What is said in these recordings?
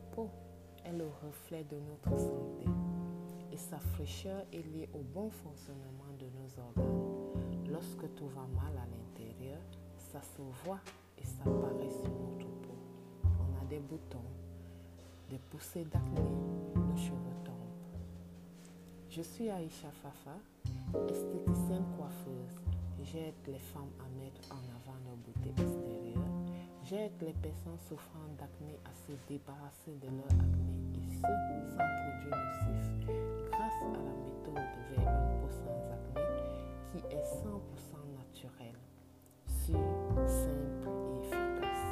peau est le reflet de notre santé et sa fraîcheur est liée au bon fonctionnement de nos organes. Lorsque tout va mal à l'intérieur, ça se voit et ça apparaît sur notre peau. On a des boutons, des poussées d'acné, nos cheveux tombent. Je suis Aïcha Fafa, esthéticienne coiffeuse. J'aide les femmes à mettre en avant leur beauté extérieure. J'aide les personnes souffrant d'acné à se débarrasser de leur acné et ce, sans produits nocifs, grâce à la méthode vers une peau sans acné qui est 100% naturelle, sûre, simple et efficace.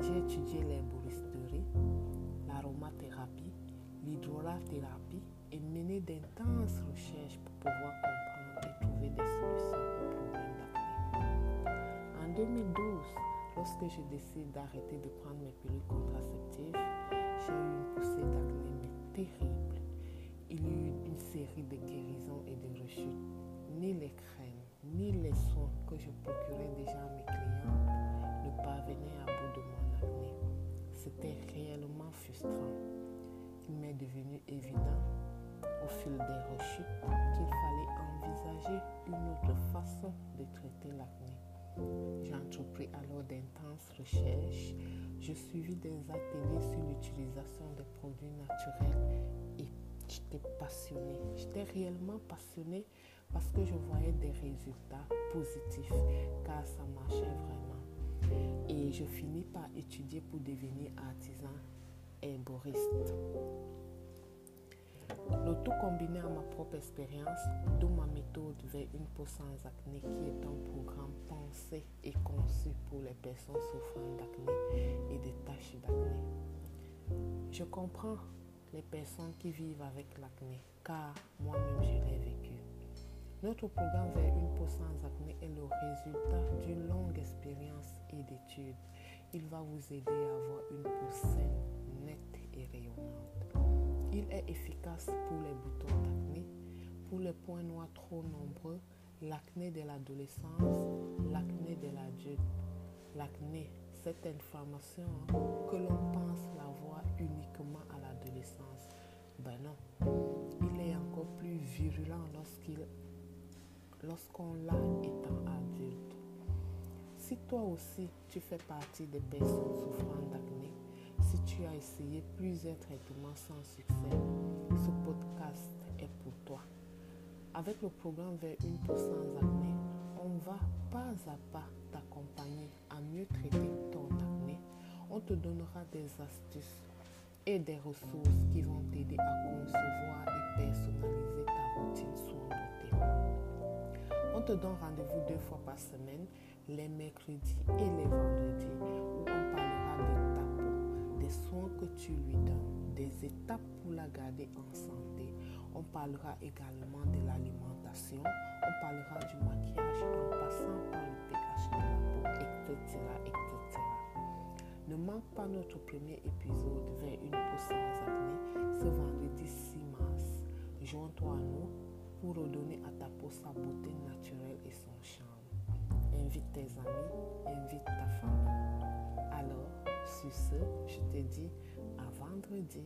J'ai étudié l'herboristerie, l'aromathérapie, l'hydrolathérapie et mené d'intenses recherches pour pouvoir comprendre et trouver des solutions aux problèmes d'acné. En 2012, lorsque je décide d'arrêter de prendre mes pilules contraceptives, j'ai eu une poussée d'acné mais terrible. Il y a eu une série de guérisons et de rechutes. Ni les crèmes, ni les soins que je procurais déjà à mes clientes ne parvenaient à bout de mon acné. C'était réellement frustrant. Il m'est devenu évident au fil des rechutes qu'il fallait envisager une autre façon de traiter l'acné. J'ai entrepris alors d'intenses recherches. Je suivis des ateliers sur l'utilisation des produits naturels et j'étais passionnée. J'étais réellement passionnée parce que je voyais des résultats positifs car ça marchait vraiment. Et je finis par étudier pour devenir artisan herboriste. Tout combiné à ma propre expérience, d'où ma méthode vers une peau sans acné qui est un programme pensé et conçu pour les personnes souffrant d'acné et des taches d'acné. Je comprends les personnes qui vivent avec l'acné car moi-même je l'ai vécu. Notre programme vers une peau sans acné est le résultat d'une longue expérience et d'études. Il va vous aider à avoir une peau saine, efficace pour les boutons d'acné, pour les points noirs trop nombreux, l'acné de l'adolescence, l'acné de l'adulte. L'acné, cette inflammation que l'on pense l'avoir uniquement à l'adolescence. Ben non, il est encore plus virulent lorsqu'il lorsqu'on l'a étant adulte. Si toi aussi tu fais partie des personnes souffrant tu as essayé plusieurs traitements sans succès, ce podcast est pour toi. Avec le programme vers une peau sans acné, on va pas à pas t'accompagner à mieux traiter ton acné. On te donnera des astuces et des ressources qui vont t'aider à concevoir et personnaliser ta routine soin beauté. On te donne rendez-vous deux fois par semaine, les mercredis et les vendredis, lui donnes, des étapes pour la garder en santé. On parlera également de l'alimentation, on parlera du maquillage en passant par le pH de la peau, etc. etc. Ne manque pas notre premier épisode vers une peau sans ce vendredi 6 mars. Joins-toi à nous pour redonner à ta peau sa beauté naturelle et son charme. Invite tes amis, invite ta famille. Sur ce, je te dis à vendredi.